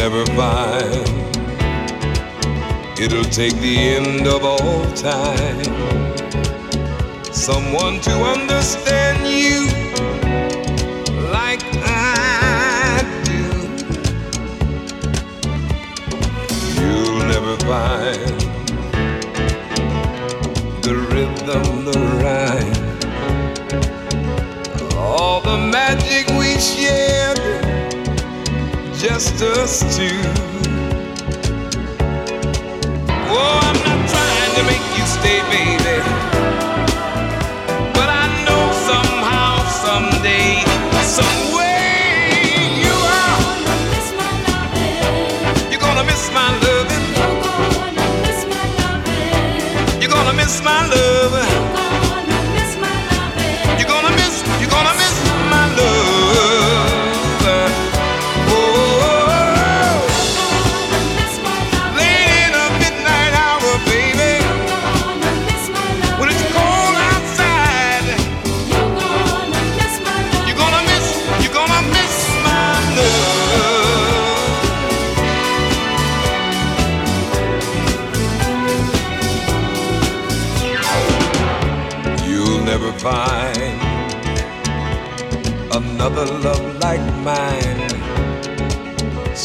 never find. It'll take the end of all time. Someone to understand you like I do. You'll never find the rhythm, the rhyme, all the magic we shared, just us two. Oh, I'm not trying to make you stay, baby. But I know somehow, someday, some way you are. You're gonna miss my loving. You're gonna miss my loving. You're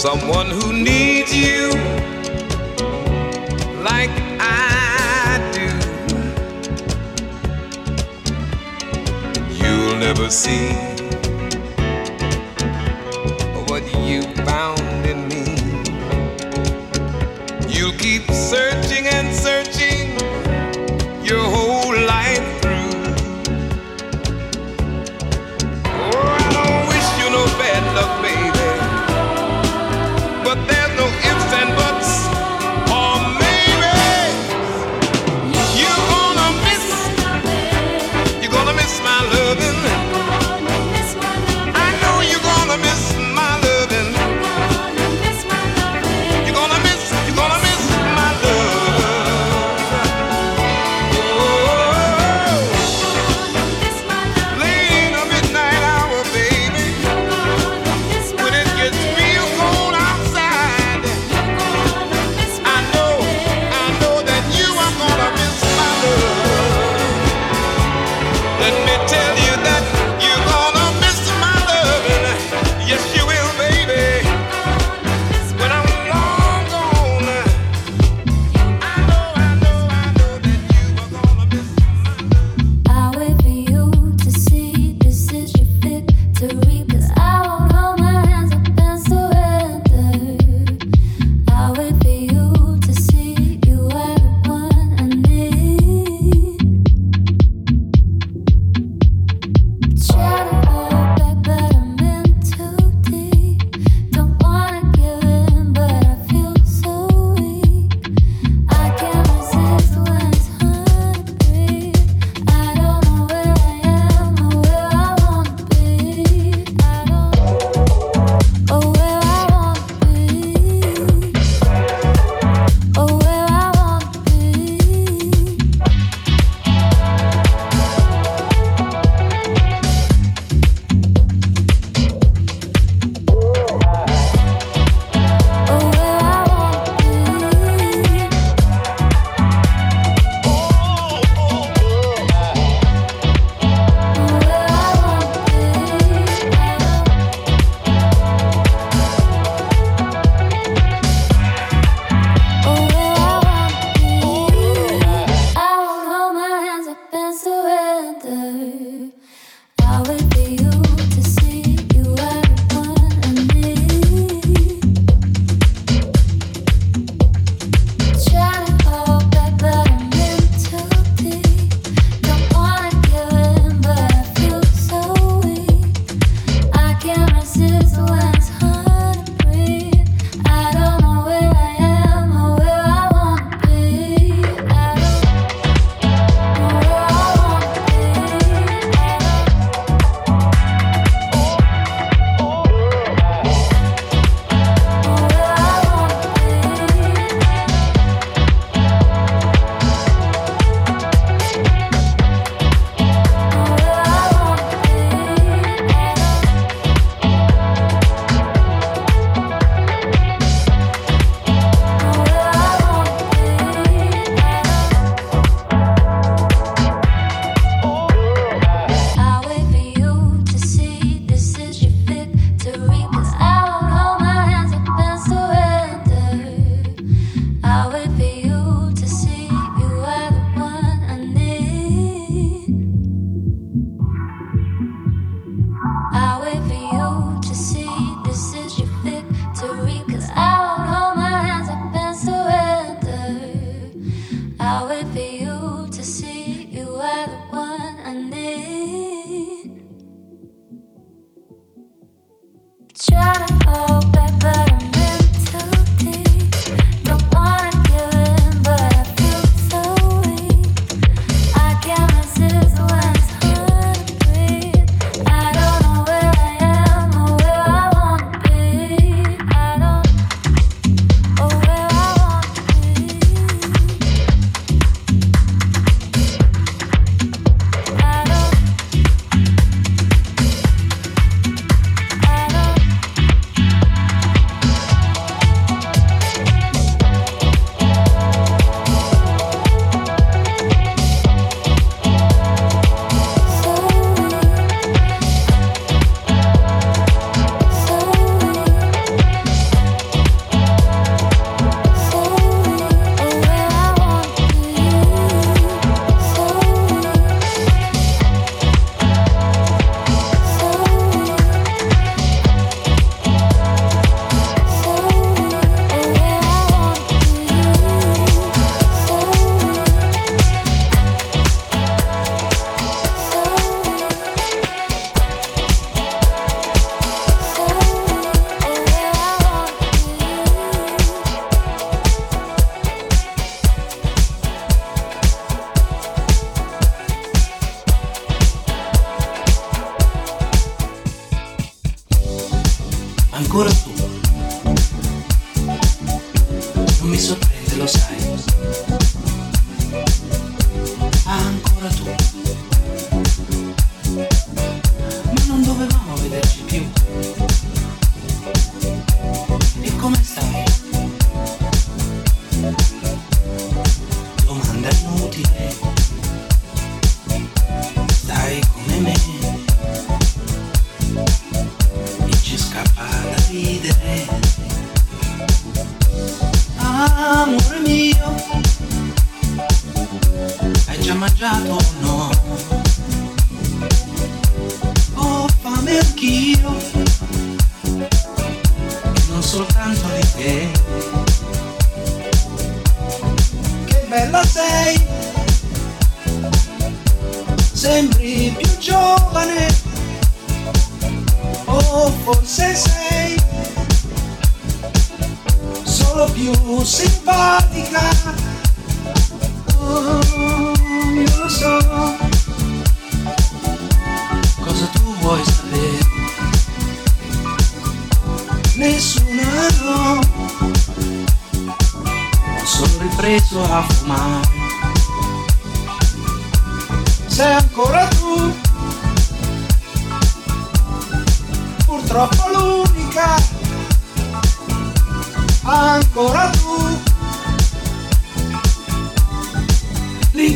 Someone who needs you like I do. You'll never see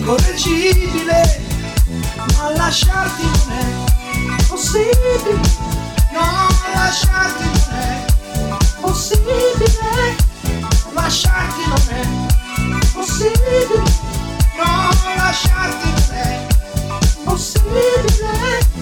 l'incorreggibile ma lasciarti non è possibile no lasciarti non è possibile lasciarti non è possibile no lasciarti non è possibile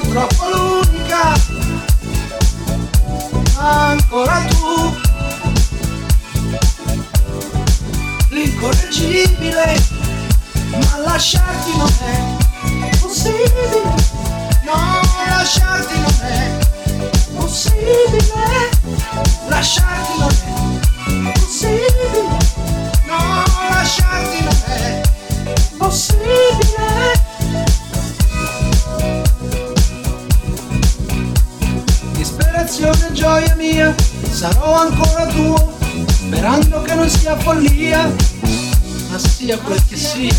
Purtroppo l'unica Ancora tu L'incorreggibile Ma lasciarti non è possibile No, lasciarti non è possibile. Lasciarti non è possibile. No, lasciarti non è possibile. Gioia mia, sarò ancora tuo, sperando che non sia follia, ma sia quel che sia.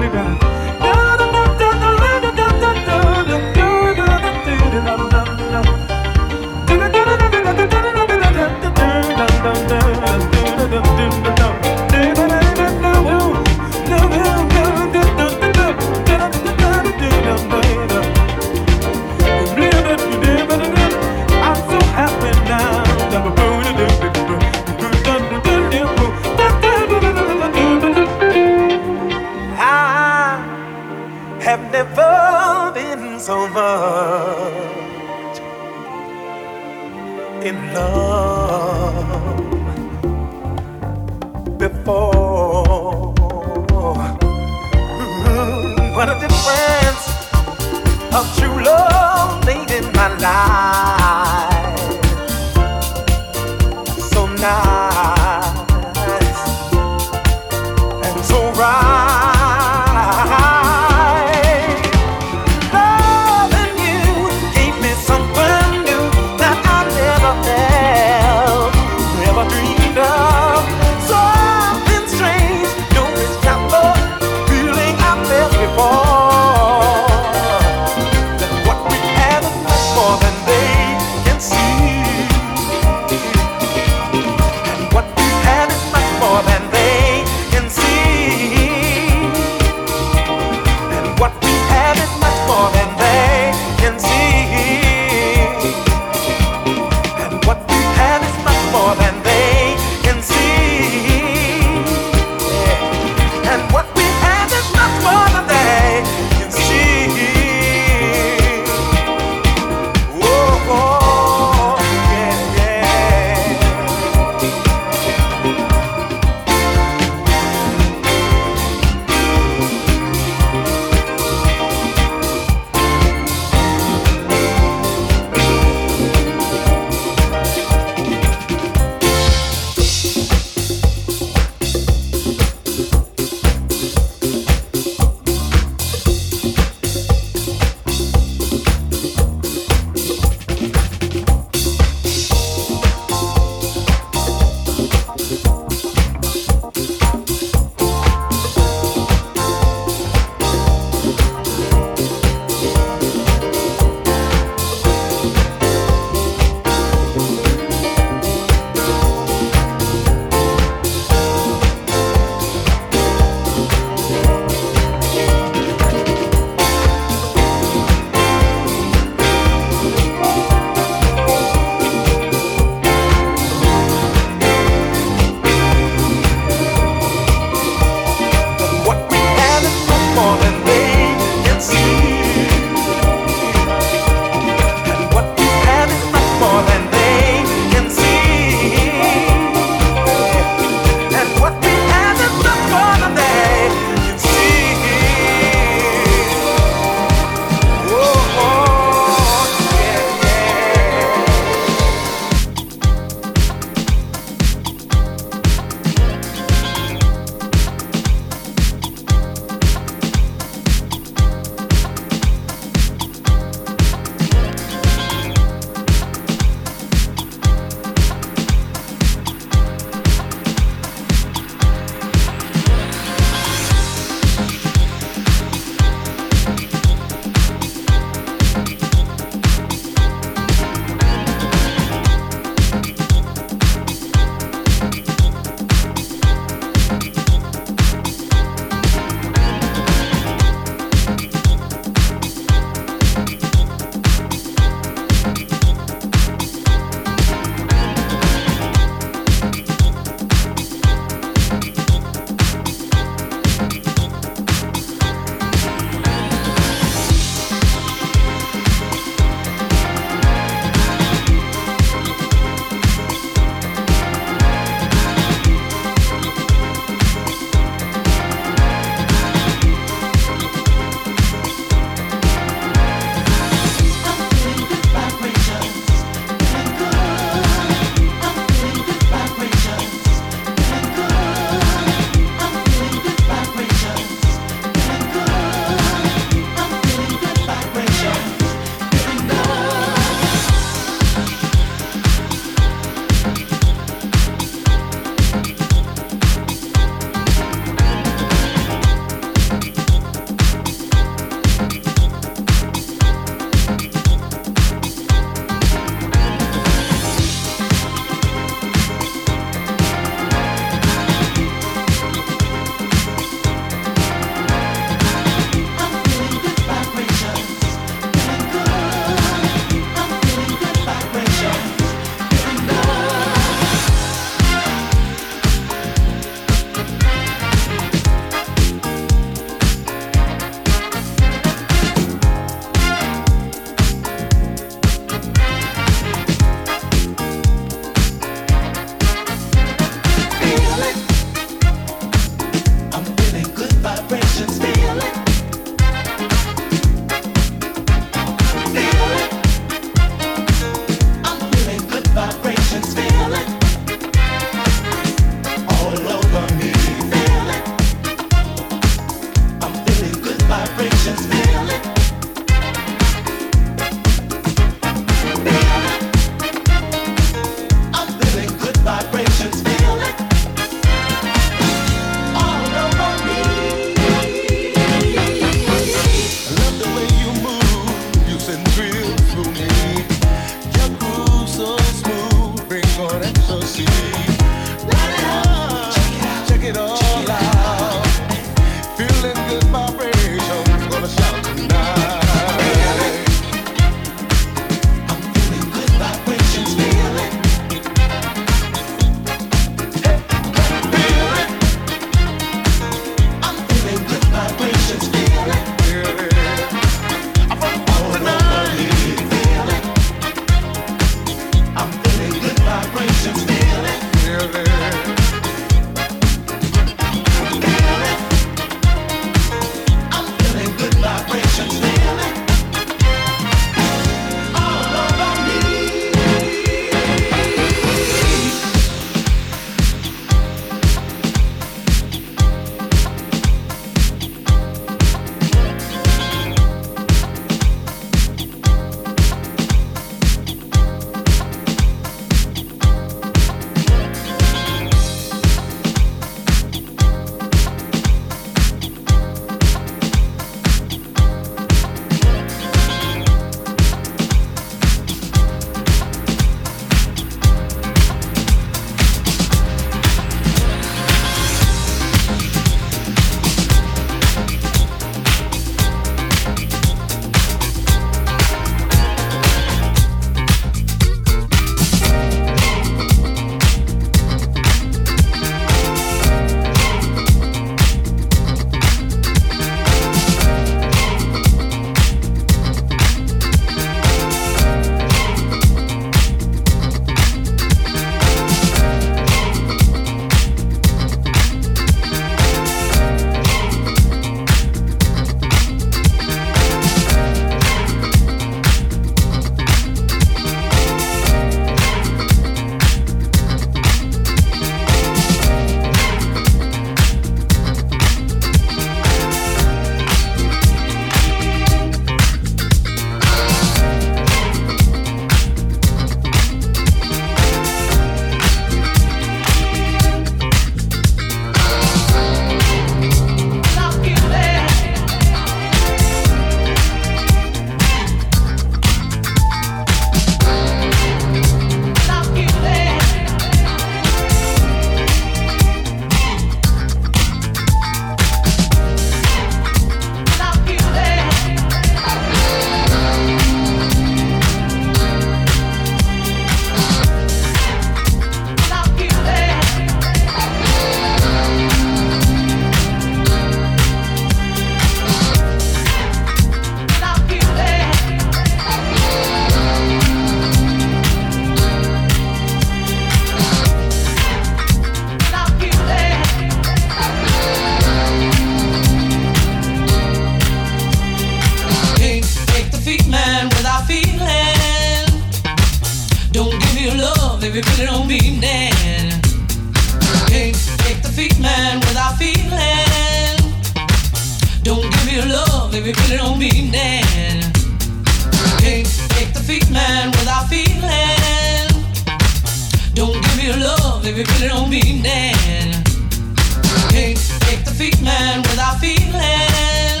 feeling.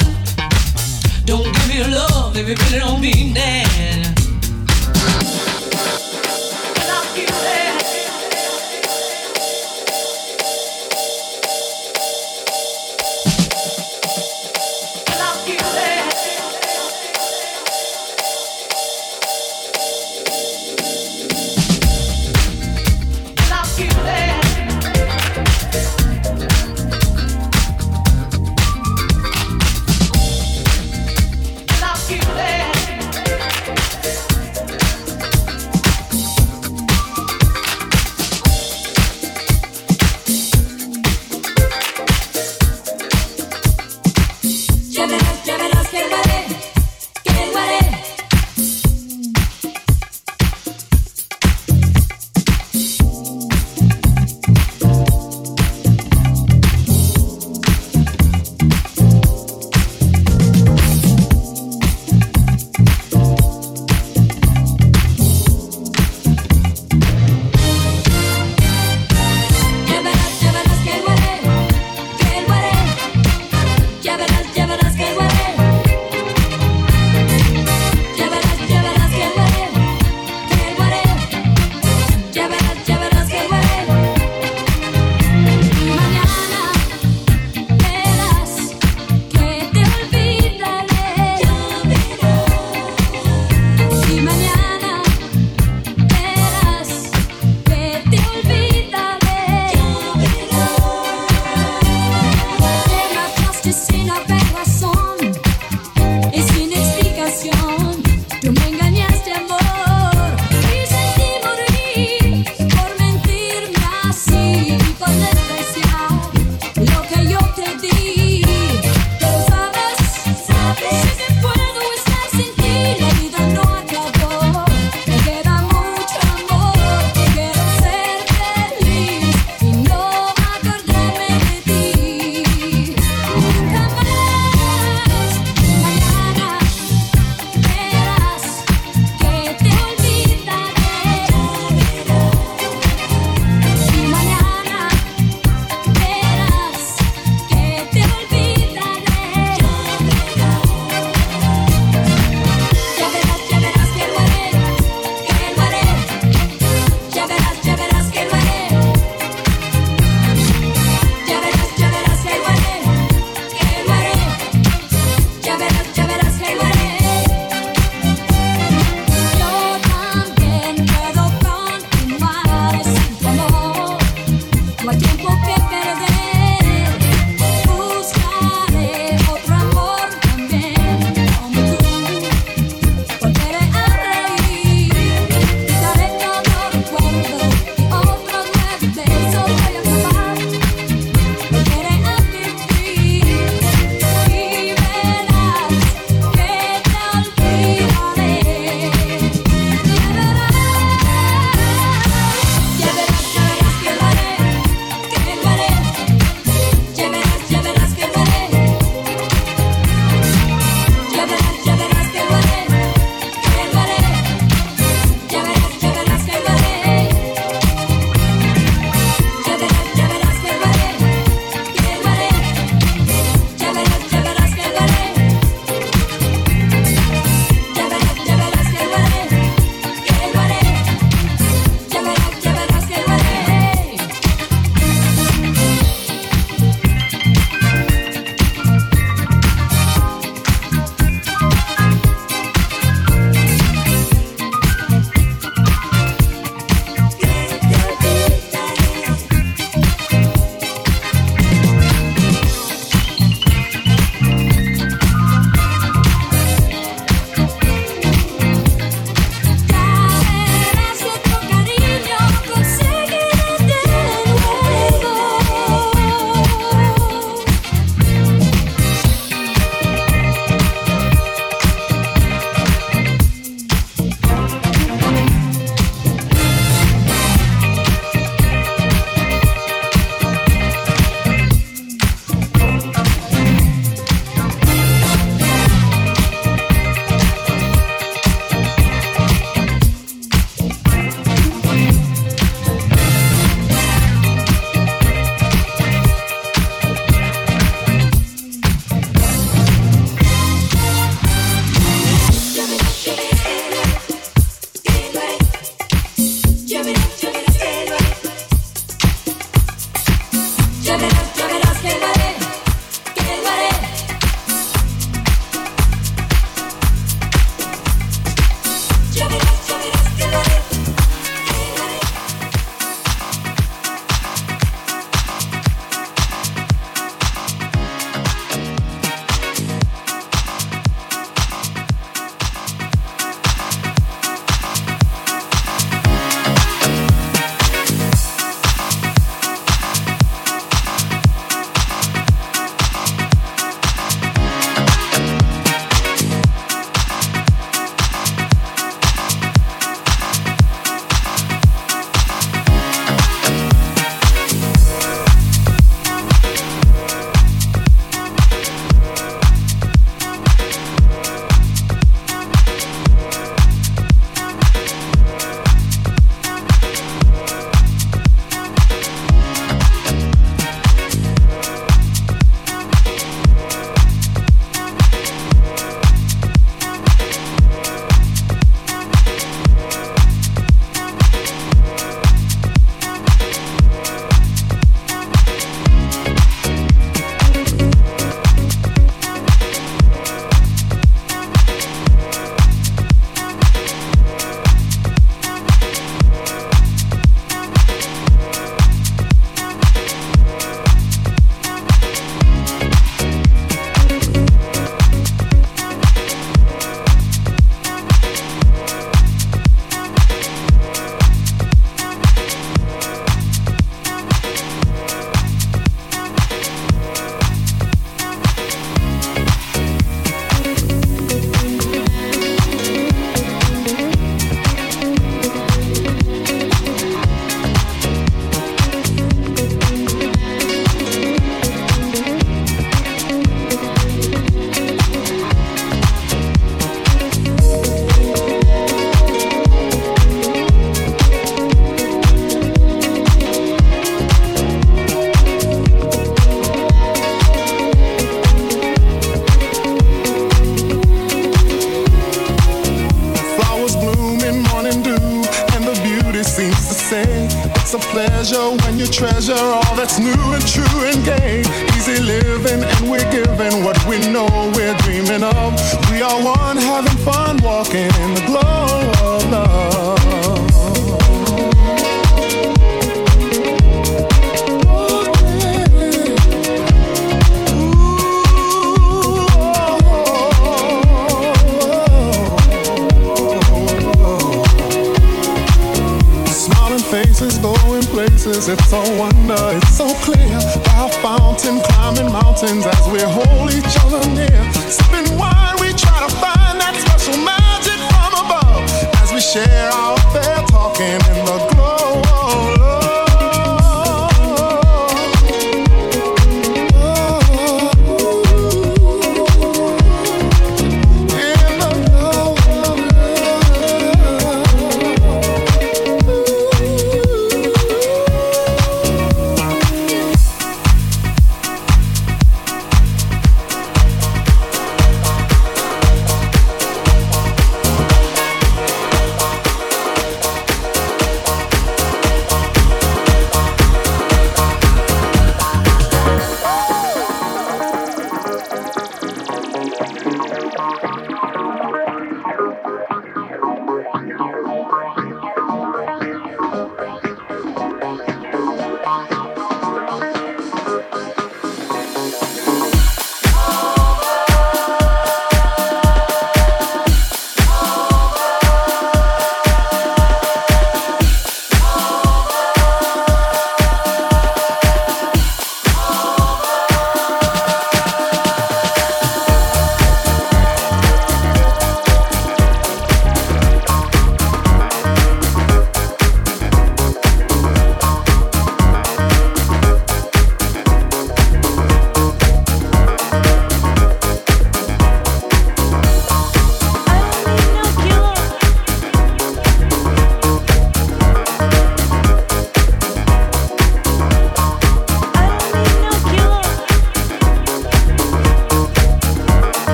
Don't give me your love if you really don't mean that.